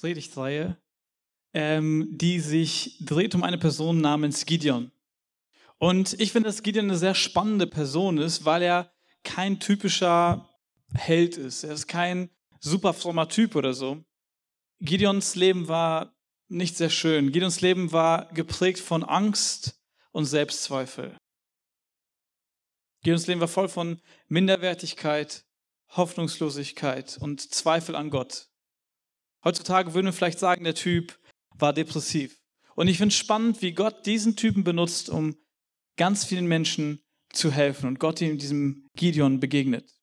Predigtreihe, ähm, die sich dreht um eine Person namens Gideon. Und ich finde, dass Gideon eine sehr spannende Person ist, weil er kein typischer Held ist. Er ist kein super frommer Typ oder so. Gideons Leben war nicht sehr schön. Gideons Leben war geprägt von Angst und Selbstzweifel. Gideons Leben war voll von Minderwertigkeit, Hoffnungslosigkeit und Zweifel an Gott. Heutzutage würden wir vielleicht sagen, der Typ war depressiv. Und ich finde es spannend, wie Gott diesen Typen benutzt, um ganz vielen Menschen zu helfen und Gott ihm diesem Gideon begegnet.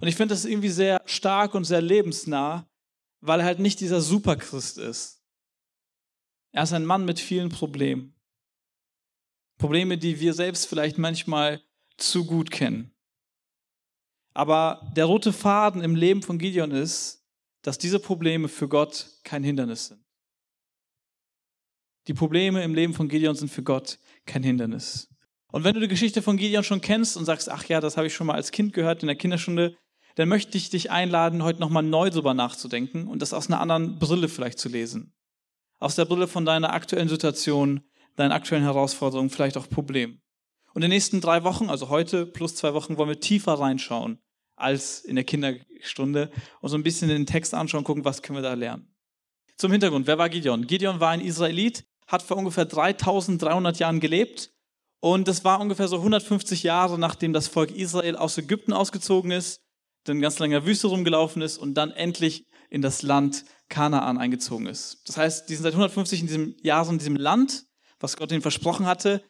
Und ich finde das irgendwie sehr stark und sehr lebensnah, weil er halt nicht dieser Superchrist ist. Er ist ein Mann mit vielen Problemen. Probleme, die wir selbst vielleicht manchmal zu gut kennen. Aber der rote Faden im Leben von Gideon ist, dass diese Probleme für Gott kein Hindernis sind. Die Probleme im Leben von Gideon sind für Gott kein Hindernis. Und wenn du die Geschichte von Gideon schon kennst und sagst, ach ja, das habe ich schon mal als Kind gehört in der Kinderstunde, dann möchte ich dich einladen, heute nochmal neu drüber nachzudenken und das aus einer anderen Brille vielleicht zu lesen. Aus der Brille von deiner aktuellen Situation, deinen aktuellen Herausforderungen, vielleicht auch Problemen. Und in den nächsten drei Wochen, also heute plus zwei Wochen, wollen wir tiefer reinschauen als in der Kinderstunde und so ein bisschen den Text anschauen, gucken, was können wir da lernen. Zum Hintergrund, wer war Gideon? Gideon war ein Israelit, hat vor ungefähr 3300 Jahren gelebt und das war ungefähr so 150 Jahre, nachdem das Volk Israel aus Ägypten ausgezogen ist, dann ganz lange Wüste rumgelaufen ist und dann endlich in das Land Kanaan eingezogen ist. Das heißt, die sind seit 150 in diesem Jahr in diesem Land, was Gott ihnen versprochen hatte.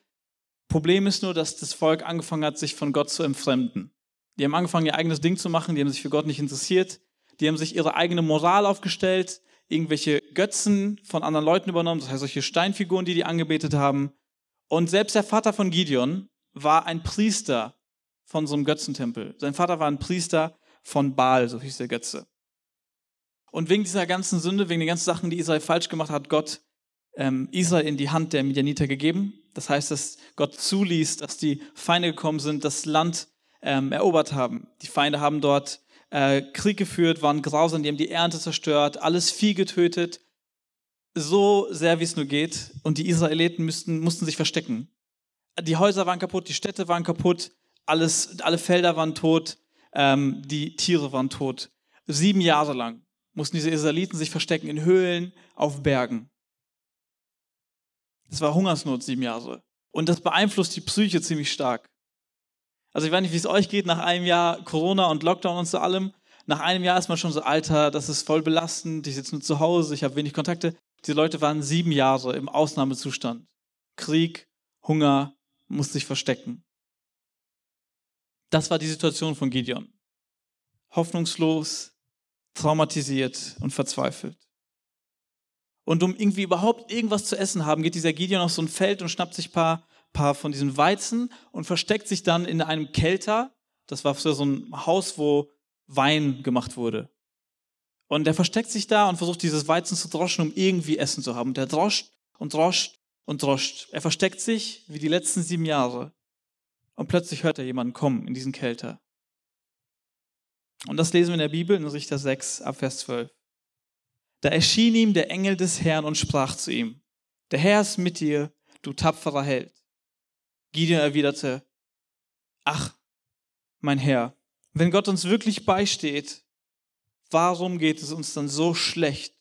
Problem ist nur, dass das Volk angefangen hat, sich von Gott zu entfremden. Die haben angefangen, ihr eigenes Ding zu machen, die haben sich für Gott nicht interessiert, die haben sich ihre eigene Moral aufgestellt, irgendwelche Götzen von anderen Leuten übernommen, das heißt solche Steinfiguren, die die angebetet haben. Und selbst der Vater von Gideon war ein Priester von so einem Götzentempel. Sein Vater war ein Priester von Baal, so hieß der Götze. Und wegen dieser ganzen Sünde, wegen den ganzen Sachen, die Israel falsch gemacht hat, Gott ähm, Israel in die Hand der Midianiter gegeben. Das heißt, dass Gott zuließ, dass die Feinde gekommen sind, das Land ähm, erobert haben. Die Feinde haben dort äh, Krieg geführt, waren grausam, die haben die Ernte zerstört, alles Vieh getötet, so sehr wie es nur geht. Und die Israeliten müssten, mussten sich verstecken. Die Häuser waren kaputt, die Städte waren kaputt, alles, alle Felder waren tot, ähm, die Tiere waren tot. Sieben Jahre lang mussten diese Israeliten sich verstecken in Höhlen, auf Bergen. Es war Hungersnot sieben Jahre. Und das beeinflusst die Psyche ziemlich stark. Also ich weiß nicht, wie es euch geht nach einem Jahr Corona und Lockdown und so allem. Nach einem Jahr ist man schon so, Alter, das ist voll belastend, ich sitze nur zu Hause, ich habe wenig Kontakte. Diese Leute waren sieben Jahre im Ausnahmezustand. Krieg, Hunger, musste sich verstecken. Das war die Situation von Gideon. Hoffnungslos, traumatisiert und verzweifelt. Und um irgendwie überhaupt irgendwas zu essen haben, geht dieser Gideon auf so ein Feld und schnappt sich paar paar von diesen Weizen und versteckt sich dann in einem Kelter. Das war so ein Haus, wo Wein gemacht wurde. Und der versteckt sich da und versucht dieses Weizen zu droschen, um irgendwie Essen zu haben. Der droscht und droscht und droscht. Er versteckt sich wie die letzten sieben Jahre. Und plötzlich hört er jemanden kommen in diesen Kelter. Und das lesen wir in der Bibel in Richter 6 ab Vers 12. Da erschien ihm der Engel des Herrn und sprach zu ihm, der Herr ist mit dir, du tapferer Held. Gideon erwiderte, ach, mein Herr, wenn Gott uns wirklich beisteht, warum geht es uns dann so schlecht?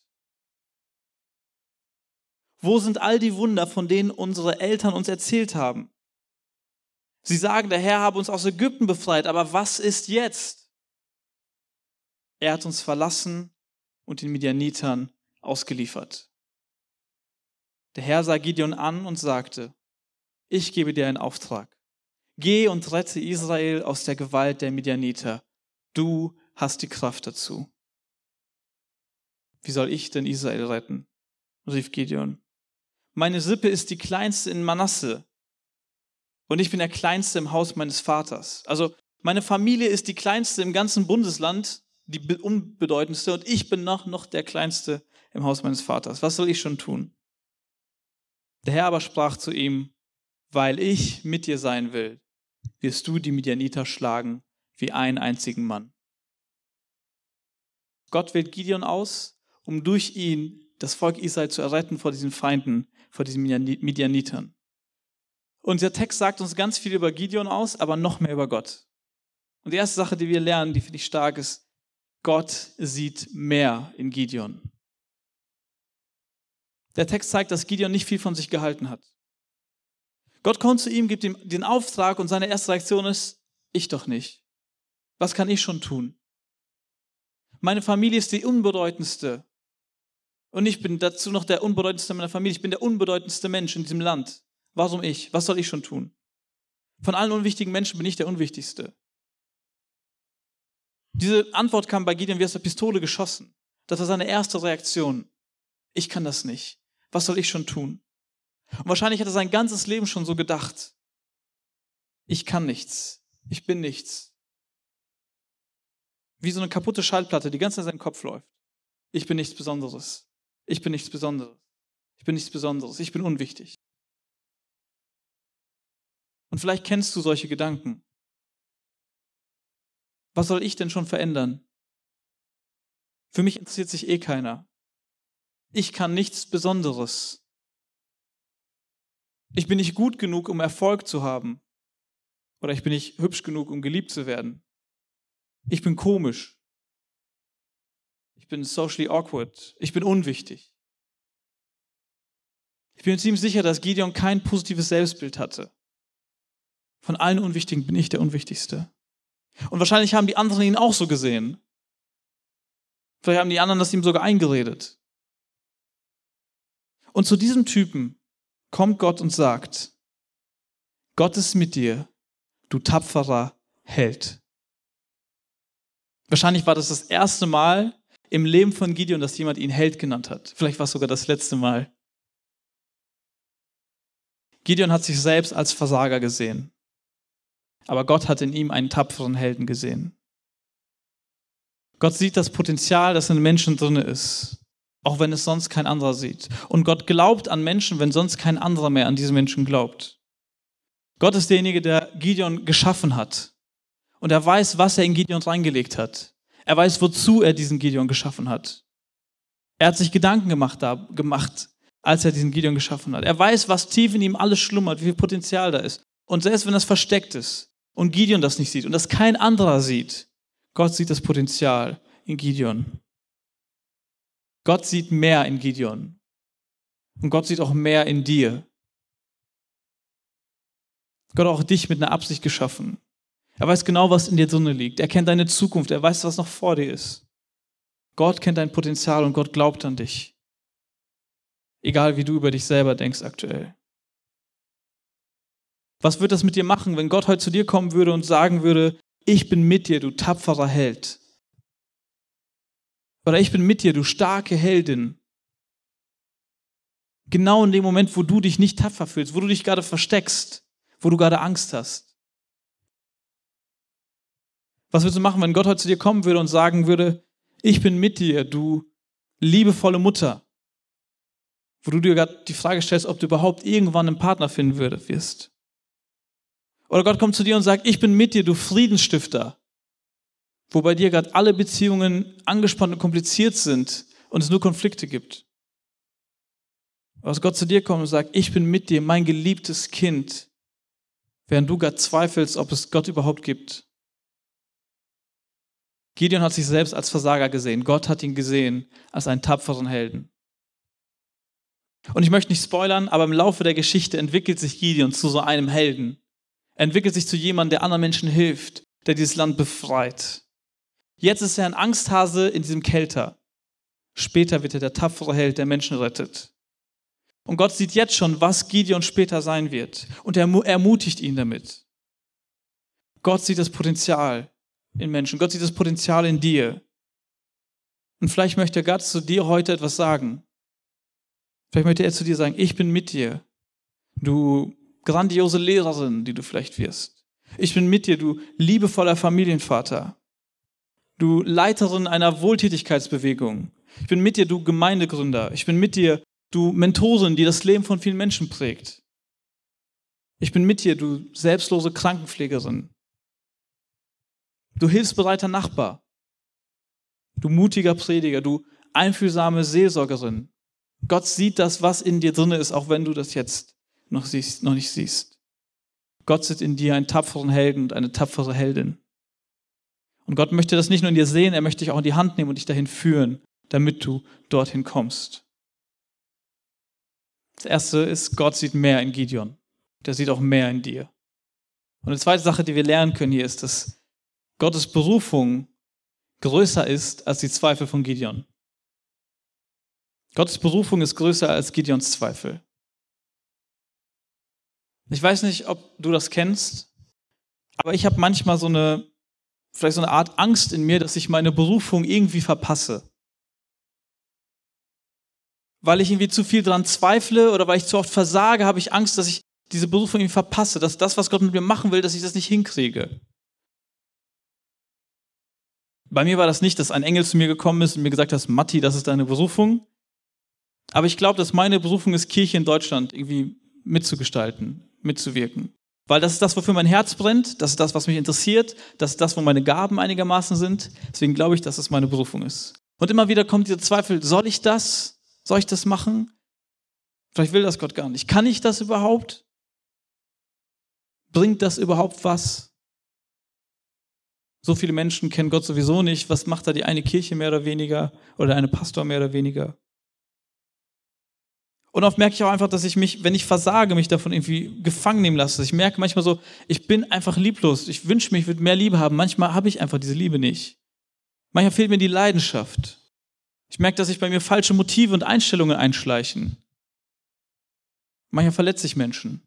Wo sind all die Wunder, von denen unsere Eltern uns erzählt haben? Sie sagen, der Herr habe uns aus Ägypten befreit, aber was ist jetzt? Er hat uns verlassen und den Midianitern ausgeliefert. Der Herr sah Gideon an und sagte, ich gebe dir einen Auftrag. Geh und rette Israel aus der Gewalt der Midianiter. Du hast die Kraft dazu. Wie soll ich denn Israel retten? rief Gideon. Meine Sippe ist die kleinste in Manasse und ich bin der kleinste im Haus meines Vaters. Also meine Familie ist die kleinste im ganzen Bundesland, die unbedeutendste und ich bin noch, noch der kleinste im Haus meines Vaters. Was soll ich schon tun? Der Herr aber sprach zu ihm, weil ich mit dir sein will, wirst du die Midianiter schlagen wie einen einzigen Mann. Gott wählt Gideon aus, um durch ihn das Volk Israel zu erretten vor diesen Feinden, vor diesen Midianitern. Und der Text sagt uns ganz viel über Gideon aus, aber noch mehr über Gott. Und die erste Sache, die wir lernen, die finde ich stark, ist, Gott sieht mehr in Gideon. Der Text zeigt, dass Gideon nicht viel von sich gehalten hat. Gott kommt zu ihm, gibt ihm den Auftrag und seine erste Reaktion ist, ich doch nicht. Was kann ich schon tun? Meine Familie ist die unbedeutendste. Und ich bin dazu noch der unbedeutendste meiner Familie. Ich bin der unbedeutendste Mensch in diesem Land. Warum ich? Was soll ich schon tun? Von allen unwichtigen Menschen bin ich der unwichtigste. Diese Antwort kam bei Gideon wie aus der Pistole geschossen. Das war seine erste Reaktion. Ich kann das nicht. Was soll ich schon tun? Und wahrscheinlich hat er sein ganzes Leben schon so gedacht. Ich kann nichts. Ich bin nichts. Wie so eine kaputte Schallplatte, die ganz in seinem Kopf läuft. Ich bin nichts Besonderes. Ich bin nichts Besonderes. Ich bin nichts Besonderes. Ich bin unwichtig. Und vielleicht kennst du solche Gedanken. Was soll ich denn schon verändern? Für mich interessiert sich eh keiner. Ich kann nichts Besonderes. Ich bin nicht gut genug, um Erfolg zu haben. Oder ich bin nicht hübsch genug, um geliebt zu werden. Ich bin komisch. Ich bin socially awkward. Ich bin unwichtig. Ich bin ziemlich sicher, dass Gideon kein positives Selbstbild hatte. Von allen Unwichtigen bin ich der Unwichtigste. Und wahrscheinlich haben die anderen ihn auch so gesehen. Vielleicht haben die anderen das ihm sogar eingeredet. Und zu diesem Typen kommt Gott und sagt, Gott ist mit dir, du tapferer Held. Wahrscheinlich war das das erste Mal im Leben von Gideon, dass jemand ihn Held genannt hat. Vielleicht war es sogar das letzte Mal. Gideon hat sich selbst als Versager gesehen. Aber Gott hat in ihm einen tapferen Helden gesehen. Gott sieht das Potenzial, das in Menschen drin ist auch wenn es sonst kein anderer sieht. Und Gott glaubt an Menschen, wenn sonst kein anderer mehr an diese Menschen glaubt. Gott ist derjenige, der Gideon geschaffen hat. Und er weiß, was er in Gideon reingelegt hat. Er weiß, wozu er diesen Gideon geschaffen hat. Er hat sich Gedanken gemacht, da, gemacht, als er diesen Gideon geschaffen hat. Er weiß, was tief in ihm alles schlummert, wie viel Potenzial da ist. Und selbst wenn das versteckt ist und Gideon das nicht sieht und das kein anderer sieht, Gott sieht das Potenzial in Gideon. Gott sieht mehr in Gideon. Und Gott sieht auch mehr in dir. Gott hat auch dich mit einer Absicht geschaffen. Er weiß genau, was in dir drin liegt. Er kennt deine Zukunft. Er weiß, was noch vor dir ist. Gott kennt dein Potenzial und Gott glaubt an dich. Egal wie du über dich selber denkst aktuell. Was wird das mit dir machen, wenn Gott heute zu dir kommen würde und sagen würde, ich bin mit dir, du tapferer Held. Oder ich bin mit dir, du starke Heldin. Genau in dem Moment, wo du dich nicht tapfer fühlst, wo du dich gerade versteckst, wo du gerade Angst hast. Was würdest du machen, wenn Gott heute zu dir kommen würde und sagen würde, ich bin mit dir, du liebevolle Mutter, wo du dir gerade die Frage stellst, ob du überhaupt irgendwann einen Partner finden wirst. Oder Gott kommt zu dir und sagt, ich bin mit dir, du Friedensstifter, wo bei dir gerade alle Beziehungen angespannt und kompliziert sind und es nur Konflikte gibt. Was Gott zu dir kommt und sagt, ich bin mit dir, mein geliebtes Kind, während du gerade zweifelst, ob es Gott überhaupt gibt. Gideon hat sich selbst als Versager gesehen. Gott hat ihn gesehen als einen tapferen Helden. Und ich möchte nicht spoilern, aber im Laufe der Geschichte entwickelt sich Gideon zu so einem Helden. Er entwickelt sich zu jemandem, der anderen Menschen hilft, der dieses Land befreit. Jetzt ist er ein Angsthase in diesem Kelter. Später wird er der tapfere Held, der Menschen rettet. Und Gott sieht jetzt schon, was Gideon später sein wird. Und er ermutigt ihn damit. Gott sieht das Potenzial in Menschen. Gott sieht das Potenzial in dir. Und vielleicht möchte Gott zu dir heute etwas sagen. Vielleicht möchte er zu dir sagen, ich bin mit dir. Du grandiose Lehrerin, die du vielleicht wirst. Ich bin mit dir, du liebevoller Familienvater du Leiterin einer Wohltätigkeitsbewegung. Ich bin mit dir, du Gemeindegründer. Ich bin mit dir, du Mentorin, die das Leben von vielen Menschen prägt. Ich bin mit dir, du selbstlose Krankenpflegerin. Du hilfsbereiter Nachbar. Du mutiger Prediger, du einfühlsame Seelsorgerin. Gott sieht das, was in dir drin ist, auch wenn du das jetzt noch, siehst, noch nicht siehst. Gott sieht in dir einen tapferen Helden und eine tapfere Heldin. Und Gott möchte das nicht nur in dir sehen, er möchte dich auch in die Hand nehmen und dich dahin führen, damit du dorthin kommst. Das erste ist, Gott sieht mehr in Gideon. Der sieht auch mehr in dir. Und eine zweite Sache, die wir lernen können hier, ist, dass Gottes Berufung größer ist als die Zweifel von Gideon. Gottes Berufung ist größer als Gideons Zweifel. Ich weiß nicht, ob du das kennst, aber ich habe manchmal so eine, vielleicht so eine Art Angst in mir, dass ich meine Berufung irgendwie verpasse. Weil ich irgendwie zu viel dran zweifle oder weil ich zu oft versage, habe ich Angst, dass ich diese Berufung irgendwie verpasse, dass das, was Gott mit mir machen will, dass ich das nicht hinkriege. Bei mir war das nicht, dass ein Engel zu mir gekommen ist und mir gesagt hat, Matti, das ist deine Berufung. Aber ich glaube, dass meine Berufung ist, Kirche in Deutschland irgendwie mitzugestalten, mitzuwirken. Weil das ist das, wofür mein Herz brennt, das ist das, was mich interessiert, das ist das, wo meine Gaben einigermaßen sind. Deswegen glaube ich, dass es meine Berufung ist. Und immer wieder kommt dieser Zweifel, soll ich das? Soll ich das machen? Vielleicht will das Gott gar nicht. Kann ich das überhaupt? Bringt das überhaupt was? So viele Menschen kennen Gott sowieso nicht. Was macht da die eine Kirche mehr oder weniger oder eine Pastor mehr oder weniger? Und oft merke ich auch einfach, dass ich mich, wenn ich versage, mich davon irgendwie gefangen nehmen lasse. Ich merke manchmal so, ich bin einfach lieblos. Ich wünsche mich, ich würde mehr Liebe haben. Manchmal habe ich einfach diese Liebe nicht. Manchmal fehlt mir die Leidenschaft. Ich merke, dass sich bei mir falsche Motive und Einstellungen einschleichen. Manchmal verletze ich Menschen.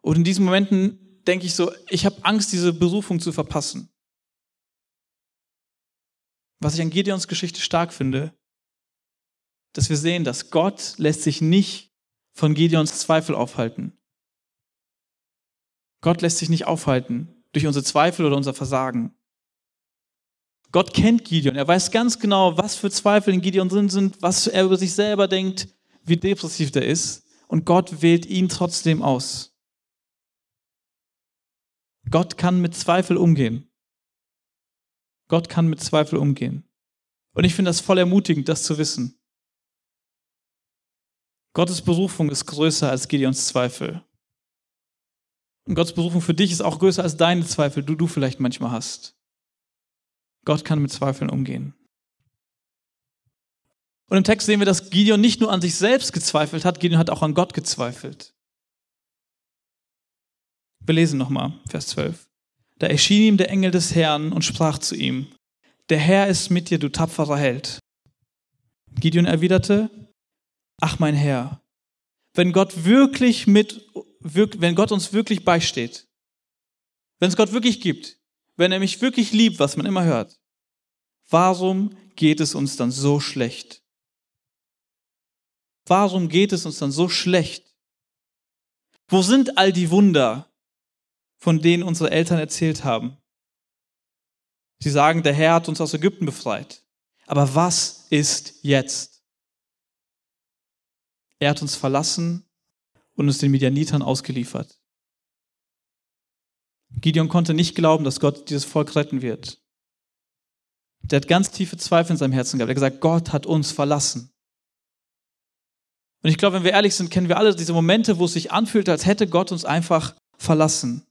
Und in diesen Momenten denke ich so, ich habe Angst, diese Berufung zu verpassen. Was ich an Gideons Geschichte stark finde, dass wir sehen, dass Gott lässt sich nicht von Gideons Zweifel aufhalten. Gott lässt sich nicht aufhalten durch unsere Zweifel oder unser Versagen. Gott kennt Gideon. Er weiß ganz genau, was für Zweifel in Gideon drin sind, was er über sich selber denkt, wie depressiv der ist. Und Gott wählt ihn trotzdem aus. Gott kann mit Zweifel umgehen. Gott kann mit Zweifel umgehen. Und ich finde das voll ermutigend, das zu wissen. Gottes Berufung ist größer als Gideons Zweifel. Und Gottes Berufung für dich ist auch größer als deine Zweifel, die du vielleicht manchmal hast. Gott kann mit Zweifeln umgehen. Und im Text sehen wir, dass Gideon nicht nur an sich selbst gezweifelt hat, Gideon hat auch an Gott gezweifelt. Wir lesen nochmal, Vers 12. Da erschien ihm der Engel des Herrn und sprach zu ihm, der Herr ist mit dir, du tapferer Held. Gideon erwiderte, ach mein Herr, wenn Gott wirklich mit, wenn Gott uns wirklich beisteht, wenn es Gott wirklich gibt, wenn er mich wirklich liebt, was man immer hört, warum geht es uns dann so schlecht? Warum geht es uns dann so schlecht? Wo sind all die Wunder, von denen unsere Eltern erzählt haben? Sie sagen, der Herr hat uns aus Ägypten befreit. Aber was ist jetzt? Er hat uns verlassen und uns den Midianitern ausgeliefert. Gideon konnte nicht glauben, dass Gott dieses Volk retten wird. Der hat ganz tiefe Zweifel in seinem Herzen gehabt. Er hat gesagt, Gott hat uns verlassen. Und ich glaube, wenn wir ehrlich sind, kennen wir alle diese Momente, wo es sich anfühlt, als hätte Gott uns einfach verlassen.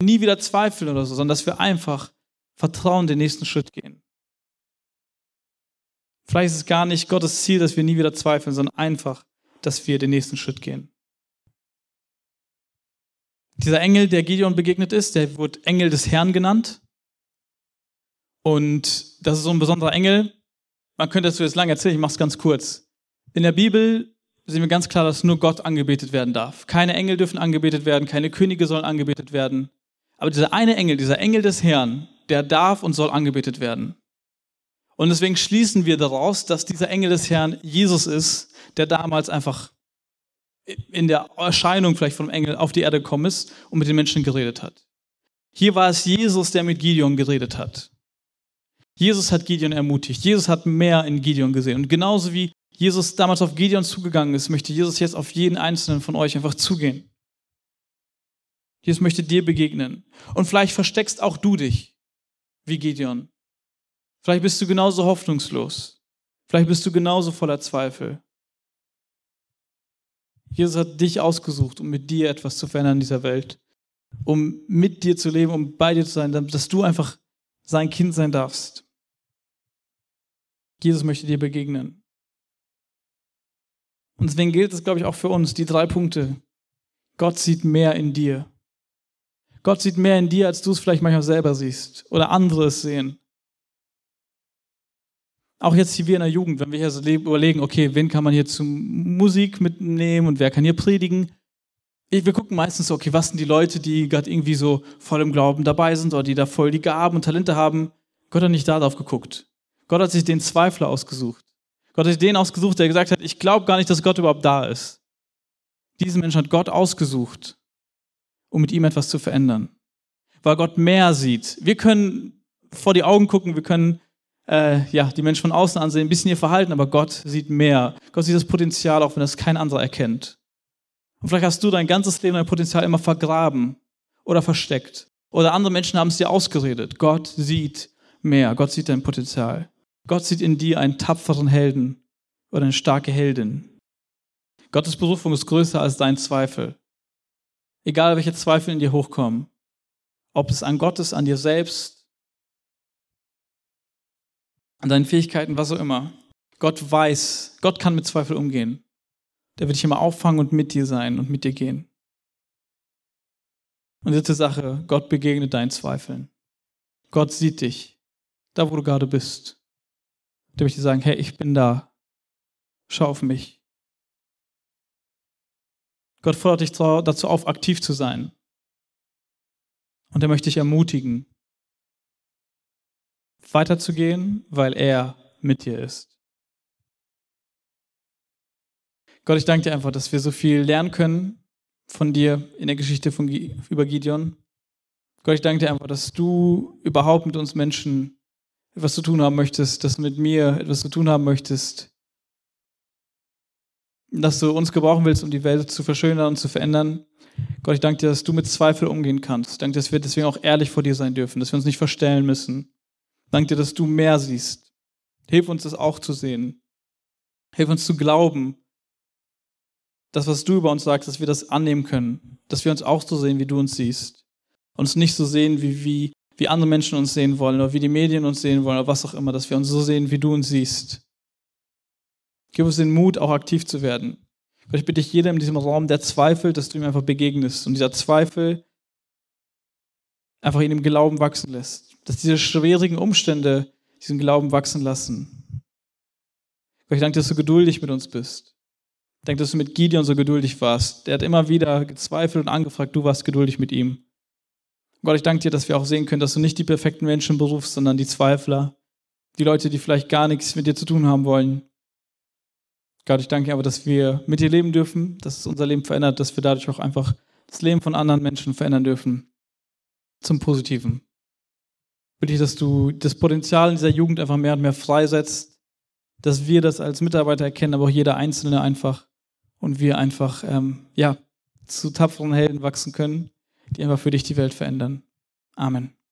Nie wieder zweifeln oder so, sondern dass wir einfach vertrauen, den nächsten Schritt gehen. Vielleicht ist es gar nicht Gottes Ziel, dass wir nie wieder zweifeln, sondern einfach, dass wir den nächsten Schritt gehen. Dieser Engel, der Gideon begegnet ist, der wird Engel des Herrn genannt. Und das ist so ein besonderer Engel. Man könnte dazu jetzt lange erzählen, ich mache es ganz kurz. In der Bibel sehen wir ganz klar, dass nur Gott angebetet werden darf. Keine Engel dürfen angebetet werden, keine Könige sollen angebetet werden. Aber dieser eine Engel, dieser Engel des Herrn, der darf und soll angebetet werden. Und deswegen schließen wir daraus, dass dieser Engel des Herrn Jesus ist, der damals einfach in der Erscheinung vielleicht vom Engel auf die Erde gekommen ist und mit den Menschen geredet hat. Hier war es Jesus, der mit Gideon geredet hat. Jesus hat Gideon ermutigt. Jesus hat mehr in Gideon gesehen. Und genauso wie Jesus damals auf Gideon zugegangen ist, möchte Jesus jetzt auf jeden einzelnen von euch einfach zugehen. Jesus möchte dir begegnen. Und vielleicht versteckst auch du dich wie Gideon. Vielleicht bist du genauso hoffnungslos. Vielleicht bist du genauso voller Zweifel. Jesus hat dich ausgesucht, um mit dir etwas zu verändern in dieser Welt. Um mit dir zu leben, um bei dir zu sein, dass du einfach sein Kind sein darfst. Jesus möchte dir begegnen. Und deswegen gilt es, glaube ich, auch für uns, die drei Punkte. Gott sieht mehr in dir. Gott sieht mehr in dir, als du es vielleicht manchmal selber siehst oder andere es sehen. Auch jetzt hier wir in der Jugend, wenn wir hier so überlegen, okay, wen kann man hier zum Musik mitnehmen und wer kann hier predigen? Wir gucken meistens so, okay, was sind die Leute, die gerade irgendwie so voll im Glauben dabei sind oder die da voll die Gaben und Talente haben. Gott hat nicht darauf geguckt. Gott hat sich den Zweifler ausgesucht. Gott hat sich den ausgesucht, der gesagt hat, ich glaube gar nicht, dass Gott überhaupt da ist. Diesen Menschen hat Gott ausgesucht, um mit ihm etwas zu verändern. Weil Gott mehr sieht. Wir können vor die Augen gucken, wir können äh, ja, die Menschen von außen ansehen, ein bisschen ihr Verhalten, aber Gott sieht mehr. Gott sieht das Potenzial, auch wenn das kein anderer erkennt. Und vielleicht hast du dein ganzes Leben dein Potenzial immer vergraben oder versteckt. Oder andere Menschen haben es dir ausgeredet. Gott sieht mehr. Gott sieht dein Potenzial. Gott sieht in dir einen tapferen Helden oder eine starke Heldin. Gottes Berufung ist größer als dein Zweifel. Egal welche Zweifel in dir hochkommen. Ob es an Gott ist, an dir selbst, an deinen Fähigkeiten, was auch immer. Gott weiß, Gott kann mit Zweifel umgehen. Der wird dich immer auffangen und mit dir sein und mit dir gehen. Und dritte Sache, Gott begegnet deinen Zweifeln. Gott sieht dich, da wo du gerade bist. Der möchte sagen, hey, ich bin da. Schau auf mich. Gott fordert dich dazu auf, aktiv zu sein. Und er möchte dich ermutigen, weiterzugehen, weil er mit dir ist. Gott, ich danke dir einfach, dass wir so viel lernen können von dir in der Geschichte von, über Gideon. Gott, ich danke dir einfach, dass du überhaupt mit uns Menschen etwas zu tun haben möchtest, dass du mit mir etwas zu tun haben möchtest, dass du uns gebrauchen willst, um die Welt zu verschönern und zu verändern. Gott, ich danke dir, dass du mit Zweifel umgehen kannst. Ich danke dir, dass wir deswegen auch ehrlich vor dir sein dürfen, dass wir uns nicht verstellen müssen. Dank dir, dass du mehr siehst. Hilf uns das auch zu sehen. Hilf uns zu glauben, das, was du über uns sagst, dass wir das annehmen können. Dass wir uns auch so sehen, wie du uns siehst. Uns nicht so sehen, wie, wie, wie andere Menschen uns sehen wollen oder wie die Medien uns sehen wollen oder was auch immer. Dass wir uns so sehen, wie du uns siehst. Gib uns den Mut, auch aktiv zu werden. Ich bitte dich, jeder in diesem Raum, der zweifelt, dass du ihm einfach begegnest. Und dieser Zweifel einfach in dem Glauben wachsen lässt. Dass diese schwierigen Umstände diesen Glauben wachsen lassen. Gott, ich danke, dass du geduldig mit uns bist. Ich danke, dass du mit Gideon so geduldig warst. Der hat immer wieder gezweifelt und angefragt, du warst geduldig mit ihm. Gott, ich danke dir, dass wir auch sehen können, dass du nicht die perfekten Menschen berufst, sondern die Zweifler, die Leute, die vielleicht gar nichts mit dir zu tun haben wollen. Gott, ich danke dir aber, dass wir mit dir leben dürfen, dass es unser Leben verändert, dass wir dadurch auch einfach das Leben von anderen Menschen verändern dürfen zum Positiven. Bitte ich, dass du das Potenzial in dieser Jugend einfach mehr und mehr freisetzt, dass wir das als Mitarbeiter erkennen, aber auch jeder Einzelne einfach und wir einfach ähm, ja, zu tapferen Helden wachsen können, die einfach für dich die Welt verändern. Amen.